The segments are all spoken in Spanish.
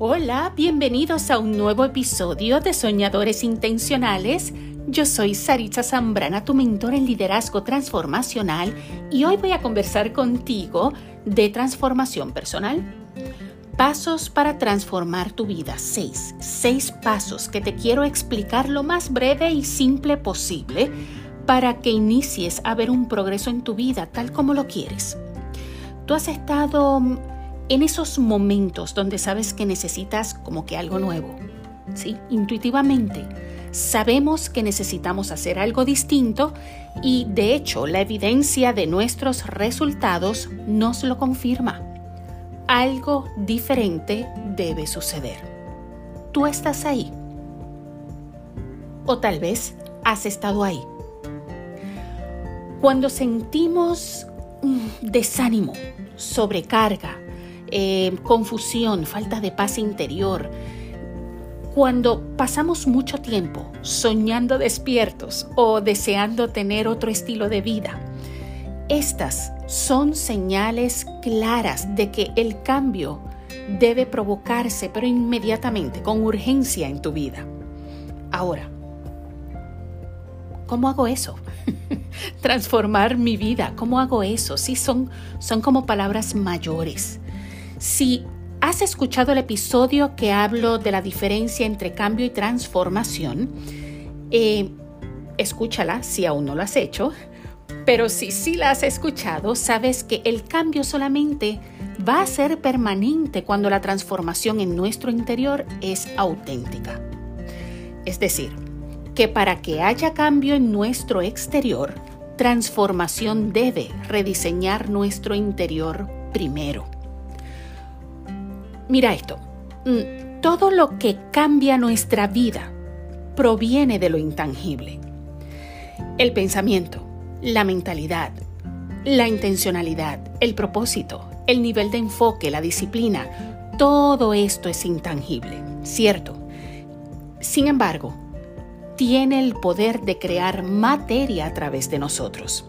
Hola, bienvenidos a un nuevo episodio de Soñadores Intencionales. Yo soy Saritza Zambrana, tu mentor en liderazgo transformacional, y hoy voy a conversar contigo de transformación personal. Pasos para transformar tu vida. Seis. Seis pasos que te quiero explicar lo más breve y simple posible para que inicies a ver un progreso en tu vida tal como lo quieres. Tú has estado en esos momentos donde sabes que necesitas como que algo nuevo, ¿sí? Intuitivamente sabemos que necesitamos hacer algo distinto y de hecho la evidencia de nuestros resultados nos lo confirma. Algo diferente debe suceder. Tú estás ahí. O tal vez has estado ahí. Cuando sentimos mm, desánimo, sobrecarga, eh, confusión, falta de paz interior. Cuando pasamos mucho tiempo soñando despiertos o deseando tener otro estilo de vida, estas son señales claras de que el cambio debe provocarse, pero inmediatamente, con urgencia en tu vida. Ahora, ¿cómo hago eso? Transformar mi vida, ¿cómo hago eso? Sí, son, son como palabras mayores. Si has escuchado el episodio que hablo de la diferencia entre cambio y transformación, eh, escúchala si aún no lo has hecho, pero si sí la has escuchado, sabes que el cambio solamente va a ser permanente cuando la transformación en nuestro interior es auténtica. Es decir, que para que haya cambio en nuestro exterior, transformación debe rediseñar nuestro interior primero. Mira esto, mm, todo lo que cambia nuestra vida proviene de lo intangible. El pensamiento, la mentalidad, la intencionalidad, el propósito, el nivel de enfoque, la disciplina, todo esto es intangible, ¿cierto? Sin embargo, tiene el poder de crear materia a través de nosotros.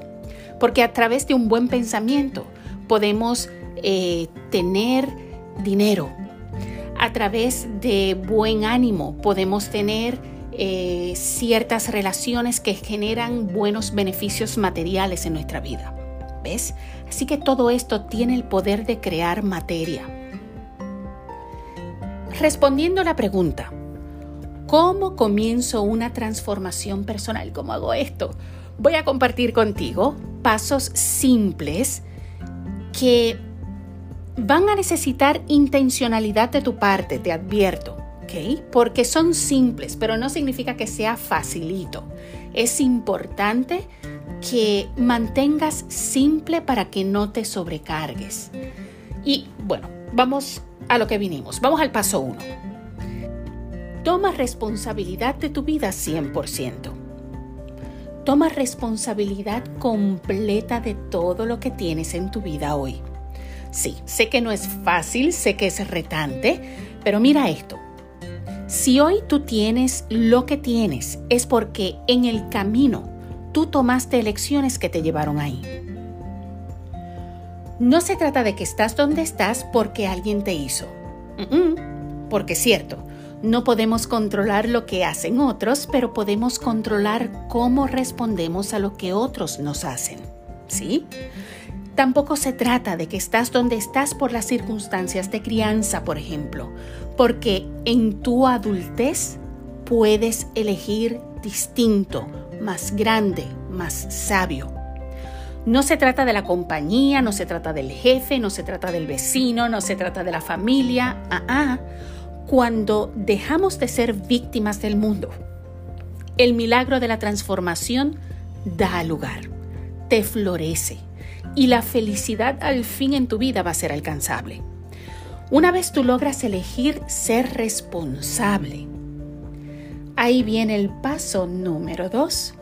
Porque a través de un buen pensamiento podemos eh, tener dinero. A través de buen ánimo podemos tener eh, ciertas relaciones que generan buenos beneficios materiales en nuestra vida. ¿Ves? Así que todo esto tiene el poder de crear materia. Respondiendo a la pregunta, ¿cómo comienzo una transformación personal? ¿Cómo hago esto? Voy a compartir contigo pasos simples que van a necesitar intencionalidad de tu parte, te advierto, ¿ok? Porque son simples, pero no significa que sea facilito. Es importante que mantengas simple para que no te sobrecargues. Y bueno, vamos a lo que vinimos. Vamos al paso 1. Toma responsabilidad de tu vida 100%. Toma responsabilidad completa de todo lo que tienes en tu vida hoy. Sí, sé que no es fácil, sé que es retante, pero mira esto. Si hoy tú tienes lo que tienes, es porque en el camino tú tomaste elecciones que te llevaron ahí. No se trata de que estás donde estás porque alguien te hizo. porque es cierto, no podemos controlar lo que hacen otros, pero podemos controlar cómo respondemos a lo que otros nos hacen. ¿Sí? Tampoco se trata de que estás donde estás por las circunstancias de crianza, por ejemplo, porque en tu adultez puedes elegir distinto, más grande, más sabio. No se trata de la compañía, no se trata del jefe, no se trata del vecino, no se trata de la familia. Ah, ah. Cuando dejamos de ser víctimas del mundo, el milagro de la transformación da lugar, te florece y la felicidad al fin en tu vida va a ser alcanzable. Una vez tú logras elegir ser responsable, ahí viene el paso número dos,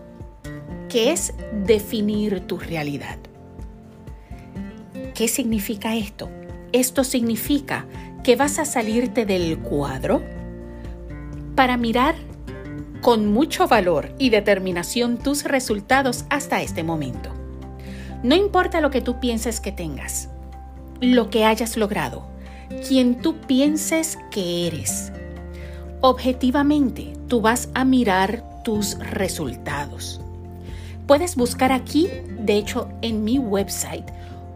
que es definir tu realidad. ¿Qué significa esto? Esto significa que vas a salirte del cuadro para mirar con mucho valor y determinación tus resultados hasta este momento. No importa lo que tú pienses que tengas, lo que hayas logrado, quien tú pienses que eres. Objetivamente, tú vas a mirar tus resultados. Puedes buscar aquí, de hecho, en mi website,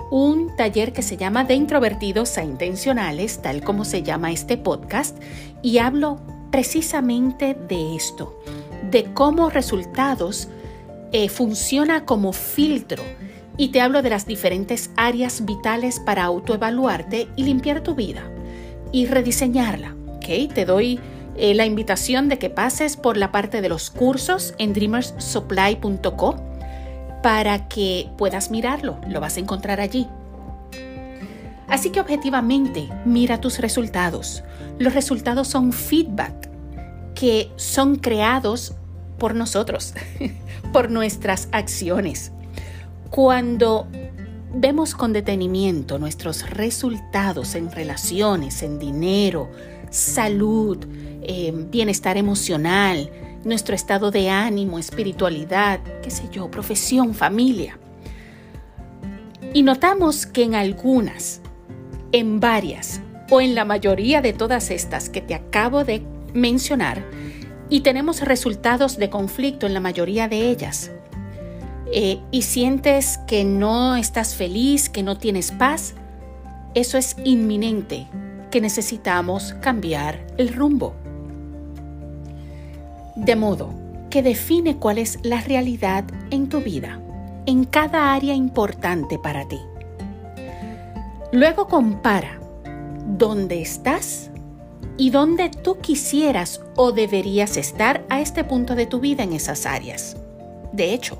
un taller que se llama De introvertidos a intencionales, tal como se llama este podcast, y hablo precisamente de esto, de cómo resultados eh, funciona como filtro y te hablo de las diferentes áreas vitales para autoevaluarte y limpiar tu vida y rediseñarla. ¿okay? Te doy eh, la invitación de que pases por la parte de los cursos en dreamersupply.co para que puedas mirarlo. Lo vas a encontrar allí. Así que objetivamente mira tus resultados. Los resultados son feedback que son creados por nosotros, por nuestras acciones. Cuando vemos con detenimiento nuestros resultados en relaciones, en dinero, salud, eh, bienestar emocional, nuestro estado de ánimo, espiritualidad, qué sé yo, profesión, familia. Y notamos que en algunas, en varias o en la mayoría de todas estas que te acabo de mencionar, y tenemos resultados de conflicto en la mayoría de ellas. Eh, y sientes que no estás feliz, que no tienes paz, eso es inminente, que necesitamos cambiar el rumbo. De modo que define cuál es la realidad en tu vida, en cada área importante para ti. Luego compara dónde estás y dónde tú quisieras o deberías estar a este punto de tu vida en esas áreas. De hecho,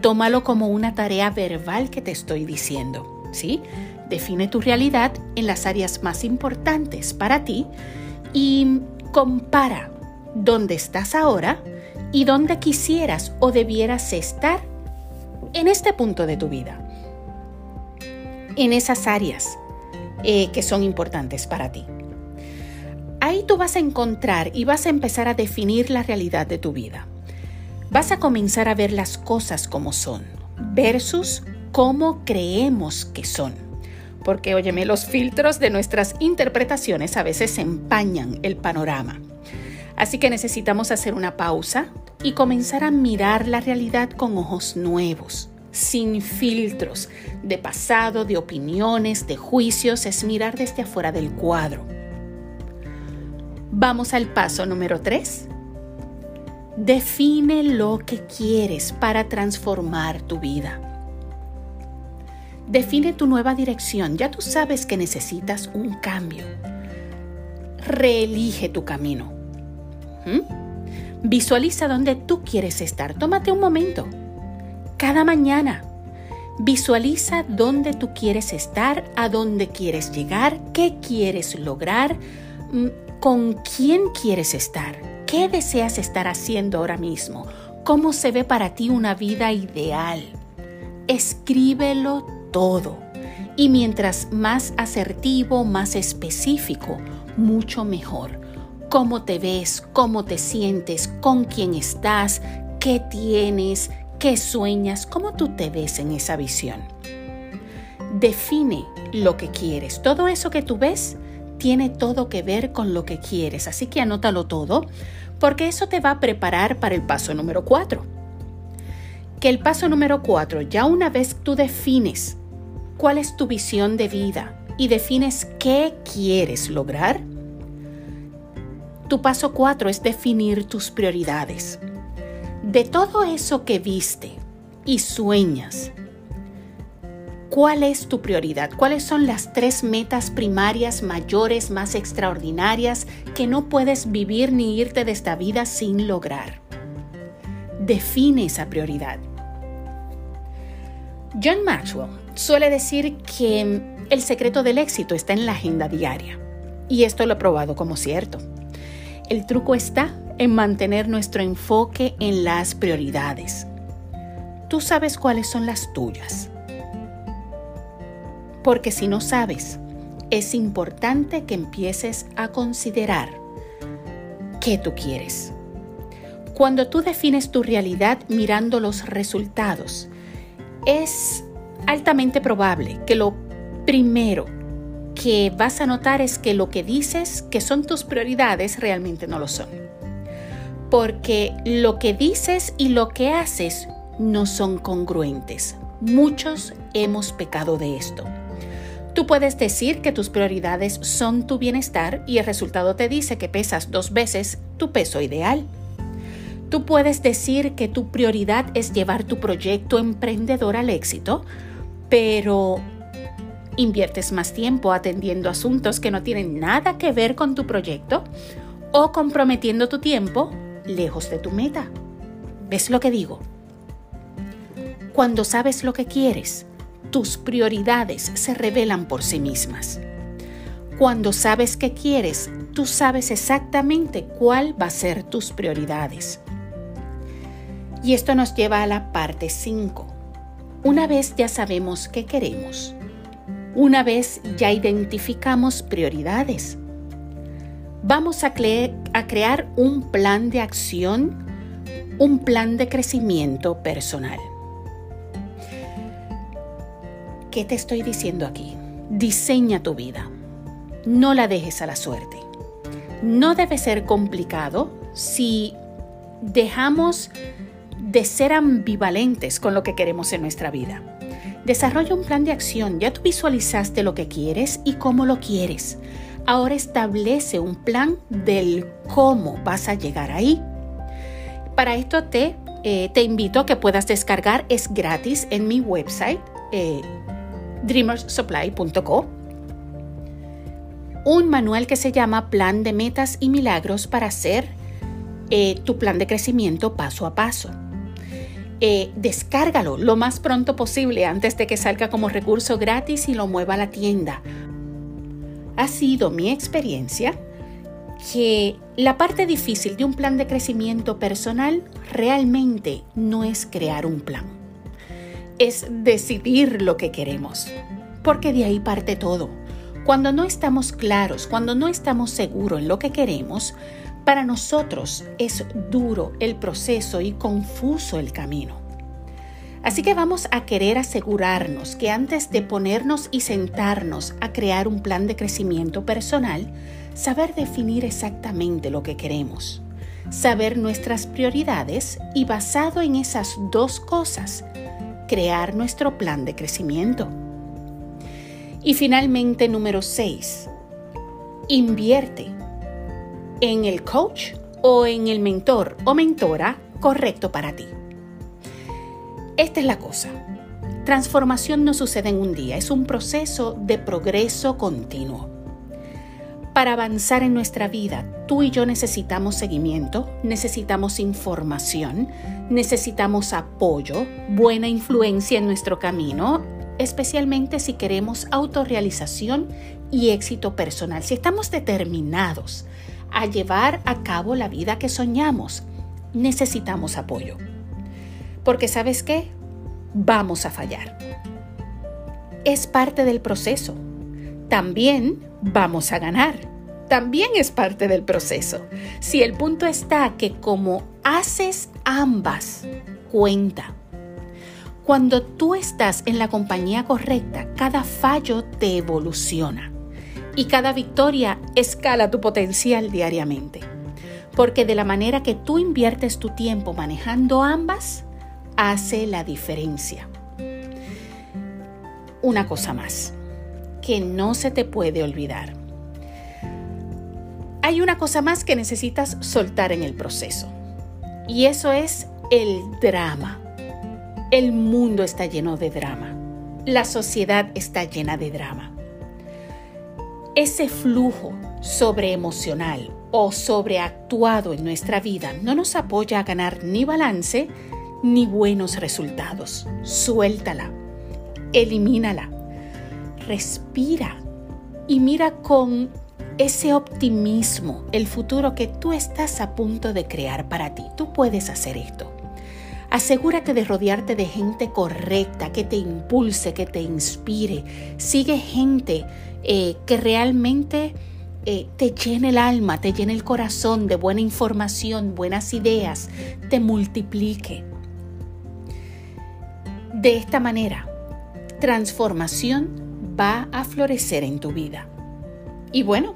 tómalo como una tarea verbal que te estoy diciendo, ¿sí? Define tu realidad en las áreas más importantes para ti y compara dónde estás ahora y dónde quisieras o debieras estar en este punto de tu vida, en esas áreas eh, que son importantes para ti. Ahí tú vas a encontrar y vas a empezar a definir la realidad de tu vida. Vas a comenzar a ver las cosas como son versus cómo creemos que son. Porque, óyeme, los filtros de nuestras interpretaciones a veces empañan el panorama. Así que necesitamos hacer una pausa y comenzar a mirar la realidad con ojos nuevos, sin filtros de pasado, de opiniones, de juicios, es mirar desde afuera del cuadro Vamos al paso número 3. Define lo que quieres para transformar tu vida. Define tu nueva dirección. Ya tú sabes que necesitas un cambio. Reelige tu camino. ¿Mm? Visualiza dónde tú quieres estar. Tómate un momento. Cada mañana. Visualiza dónde tú quieres estar, a dónde quieres llegar, qué quieres lograr mm, ¿Con quién quieres estar? ¿Qué deseas estar haciendo ahora mismo? ¿Cómo se ve para ti una vida ideal? Escríbelo todo. Y mientras más asertivo, más específico, mucho mejor. Cómo te ves, cómo te sientes, con quién estás, qué tienes, qué sueñas, cómo tú te ves en esa visión. Define lo que quieres. Todo eso que tú ves, tiene todo que ver con lo que quieres, así que anótalo todo, porque eso te va a preparar para el paso número 4. Que el paso número 4, ya una vez tú defines cuál es tu visión de vida y defines qué quieres lograr, tu paso 4 es definir tus prioridades. De todo eso que viste y sueñas, ¿Cuál es tu prioridad? ¿Cuáles son las tres metas primarias mayores, más extraordinarias que no puedes vivir ni irte de esta vida sin lograr? Define esa prioridad. John Maxwell suele decir que el secreto del éxito está en la agenda diaria. Y esto lo he probado como cierto. El truco está en mantener nuestro enfoque en las prioridades. Tú sabes cuáles son las tuyas porque si no sabes, es importante que empieces a considerar qué tú quieres. Cuando tú defines tu realidad mirando los resultados, es altamente probable que lo primero que vas a notar es que lo que dices que son tus prioridades realmente no lo son. Porque lo que dices y lo que haces no son congruentes. Muchos hemos pecado de esto. Tú puedes decir que tus prioridades son tu bienestar y el resultado te dice que pesas dos veces tu peso ideal. Tú puedes decir que tu prioridad es llevar tu proyecto emprendedor al éxito, pero inviertes más tiempo atendiendo asuntos que no tienen nada que ver con tu proyecto o comprometiendo tu tiempo lejos de tu meta. ¿Ves lo que digo? Cuando sabes lo que quieres, tus prioridades se revelan por sí mismas. Cuando sabes qué quieres, tú sabes exactamente cuál va a ser tus prioridades. Y esto nos lleva a la parte 5. Una vez ya sabemos qué queremos, una vez ya identificamos prioridades, vamos a, a crear un plan de acción, un plan de crecimiento personal. ¿Qué te estoy diciendo aquí? Diseña tu vida. No la dejes a la suerte. No debe ser complicado si dejamos de ser ambivalentes con lo que queremos en nuestra vida. Desarrolla un plan de acción. Ya tú visualizaste lo que quieres y cómo lo quieres. Ahora establece un plan del cómo vas a llegar ahí. Para esto te, eh, invito a que puedas descargar, es gratis en mi website. Eh, dreamersupply.co, un manual que se llama Plan de Metas y Milagros para hacer eh, tu plan de crecimiento paso a paso. Eh, descárgalo lo más pronto posible antes de que salga como recurso gratis y lo mueva a la tienda. Ha sido mi experiencia que la parte difícil de un plan de crecimiento personal realmente no es crear un plan es decidir lo que queremos, porque de ahí parte todo. Cuando no estamos claros, cuando no estamos seguros en lo que queremos, para nosotros es duro el proceso y confuso el camino. Así que vamos a querer asegurarnos que antes de ponernos y sentarnos a crear un plan de crecimiento personal, saber definir exactamente lo que queremos, saber nuestras prioridades y basado en esas dos cosas, crear nuestro plan de crecimiento. Y finalmente, número 6, invierte en el coach o en el mentor o mentora correcto para ti. Esta es la cosa. Transformación no sucede en un día, es un proceso de progreso continuo. Para avanzar en nuestra vida, tú y yo necesitamos seguimiento, necesitamos información, necesitamos apoyo, buena influencia en nuestro camino, especialmente si queremos autorrealización y éxito personal. Si estamos determinados a llevar a cabo la vida que soñamos, necesitamos apoyo. Porque sabes qué? Vamos a fallar. Es parte del proceso. También vamos a ganar. También es parte del proceso. Si el punto está que como haces ambas, cuenta. Cuando tú estás en la compañía correcta, cada fallo te evoluciona y cada victoria escala tu potencial diariamente. Porque de la manera que tú inviertes tu tiempo manejando ambas, hace la diferencia. Una cosa más que no se te puede olvidar. Hay una cosa más que necesitas soltar en el proceso y eso es el drama. El mundo está lleno de drama. La sociedad está llena de drama. Ese flujo sobreemocional o sobreactuado en nuestra vida no nos apoya a ganar ni balance ni buenos resultados. Suéltala, elimínala, respira y mira con ese optimismo el futuro que tú estás a punto de crear para ti. Tú puedes hacer esto. Asegúrate de rodearte de gente correcta, que te impulse, que te inspire. Sigue gente eh, que realmente eh, te llene el alma, te llene el corazón de buena información, buenas ideas, te multiplique. De esta manera, transformación va a florecer en tu vida. Y bueno,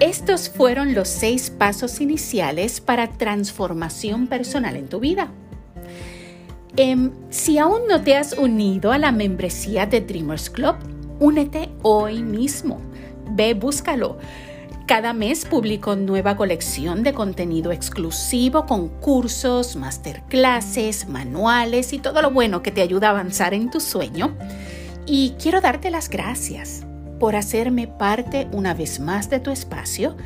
estos fueron los seis pasos iniciales para transformación personal en tu vida. Em, si aún no te has unido a la membresía de Dreamers Club, únete hoy mismo. Ve, búscalo. Cada mes publico nueva colección de contenido exclusivo con cursos, masterclasses, manuales y todo lo bueno que te ayuda a avanzar en tu sueño. Y quiero darte las gracias por hacerme parte una vez más de tu espacio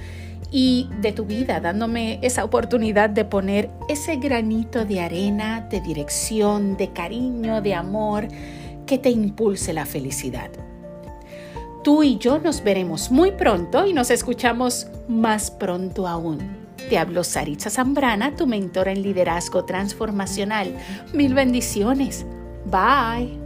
y de tu vida, dándome esa oportunidad de poner ese granito de arena, de dirección, de cariño, de amor que te impulse la felicidad. Tú y yo nos veremos muy pronto y nos escuchamos más pronto aún. Te hablo Saritza Zambrana, tu mentora en liderazgo transformacional. Mil bendiciones. Bye.